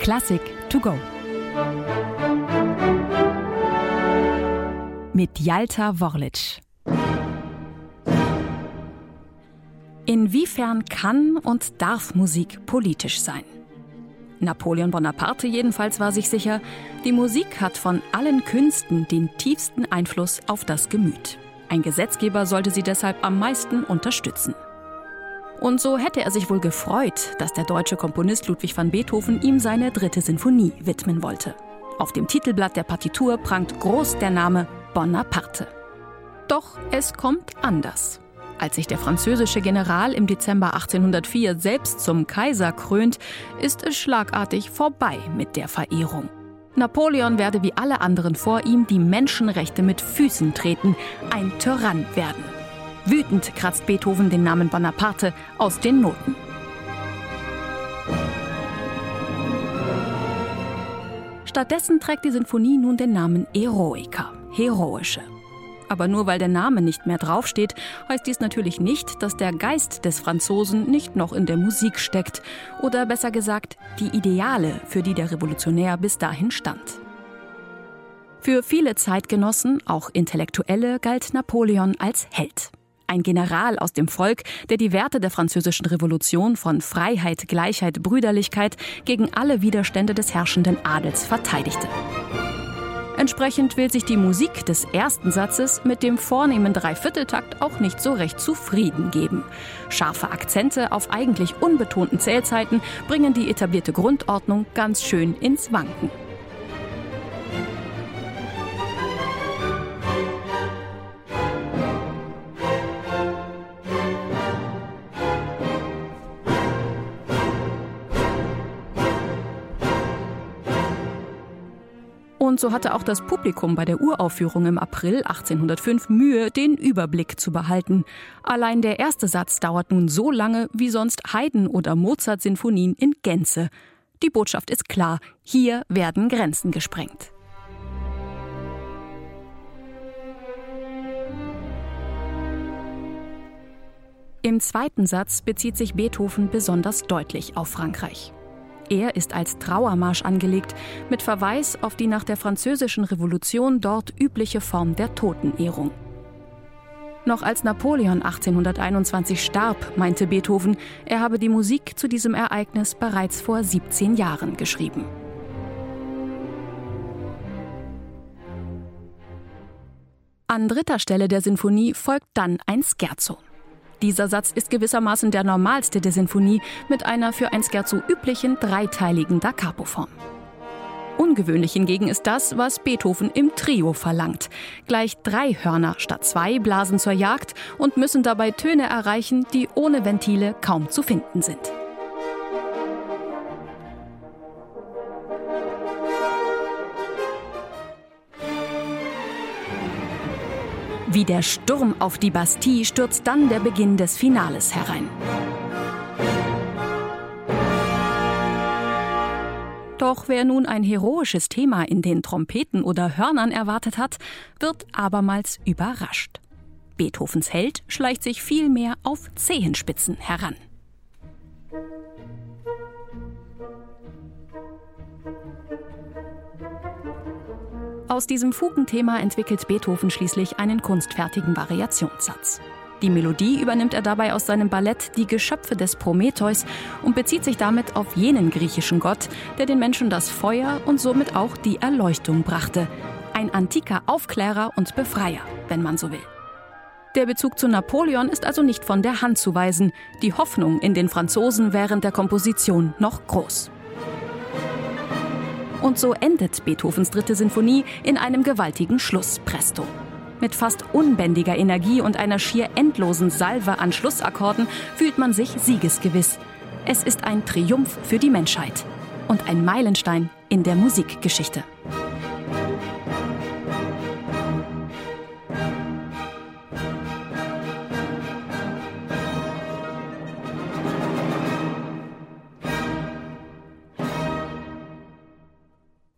Klassik to go. Mit Jalta Worlic. Inwiefern kann und darf Musik politisch sein? Napoleon Bonaparte jedenfalls war sich sicher, die Musik hat von allen Künsten den tiefsten Einfluss auf das Gemüt. Ein Gesetzgeber sollte sie deshalb am meisten unterstützen. Und so hätte er sich wohl gefreut, dass der deutsche Komponist Ludwig van Beethoven ihm seine dritte Sinfonie widmen wollte. Auf dem Titelblatt der Partitur prangt groß der Name Bonaparte. Doch es kommt anders. Als sich der französische General im Dezember 1804 selbst zum Kaiser krönt, ist es schlagartig vorbei mit der Verehrung. Napoleon werde wie alle anderen vor ihm die Menschenrechte mit Füßen treten, ein Tyrann werden. Wütend kratzt Beethoven den Namen Bonaparte aus den Noten. Stattdessen trägt die Sinfonie nun den Namen Eroica, heroische. Aber nur weil der Name nicht mehr draufsteht, heißt dies natürlich nicht, dass der Geist des Franzosen nicht noch in der Musik steckt oder besser gesagt die Ideale, für die der Revolutionär bis dahin stand. Für viele Zeitgenossen, auch Intellektuelle, galt Napoleon als Held. Ein General aus dem Volk, der die Werte der französischen Revolution von Freiheit, Gleichheit, Brüderlichkeit gegen alle Widerstände des herrschenden Adels verteidigte. Entsprechend will sich die Musik des ersten Satzes mit dem vornehmen Dreivierteltakt auch nicht so recht zufrieden geben. Scharfe Akzente auf eigentlich unbetonten Zählzeiten bringen die etablierte Grundordnung ganz schön ins Wanken. Und so hatte auch das Publikum bei der Uraufführung im April 1805 Mühe, den Überblick zu behalten. Allein der erste Satz dauert nun so lange wie sonst Haydn- oder Mozart-Sinfonien in Gänze. Die Botschaft ist klar, hier werden Grenzen gesprengt. Im zweiten Satz bezieht sich Beethoven besonders deutlich auf Frankreich. Er ist als Trauermarsch angelegt, mit Verweis auf die nach der Französischen Revolution dort übliche Form der Totenehrung. Noch als Napoleon 1821 starb, meinte Beethoven, er habe die Musik zu diesem Ereignis bereits vor 17 Jahren geschrieben. An dritter Stelle der Sinfonie folgt dann ein Scherzo. Dieser Satz ist gewissermaßen der normalste der Sinfonie mit einer für ein Scherzo üblichen dreiteiligen Da Capo-Form. Ungewöhnlich hingegen ist das, was Beethoven im Trio verlangt. Gleich drei Hörner statt zwei blasen zur Jagd und müssen dabei Töne erreichen, die ohne Ventile kaum zu finden sind. Wie der Sturm auf die Bastille stürzt dann der Beginn des Finales herein. Doch wer nun ein heroisches Thema in den Trompeten oder Hörnern erwartet hat, wird abermals überrascht. Beethovens Held schleicht sich vielmehr auf Zehenspitzen heran. Aus diesem Fugenthema entwickelt Beethoven schließlich einen kunstfertigen Variationssatz. Die Melodie übernimmt er dabei aus seinem Ballett Die Geschöpfe des Prometheus und bezieht sich damit auf jenen griechischen Gott, der den Menschen das Feuer und somit auch die Erleuchtung brachte. Ein antiker Aufklärer und Befreier, wenn man so will. Der Bezug zu Napoleon ist also nicht von der Hand zu weisen. Die Hoffnung in den Franzosen während der Komposition noch groß. Und so endet Beethovens dritte Sinfonie in einem gewaltigen Schlusspresto. Mit fast unbändiger Energie und einer schier endlosen Salve an Schlussakkorden fühlt man sich siegesgewiss. Es ist ein Triumph für die Menschheit und ein Meilenstein in der Musikgeschichte.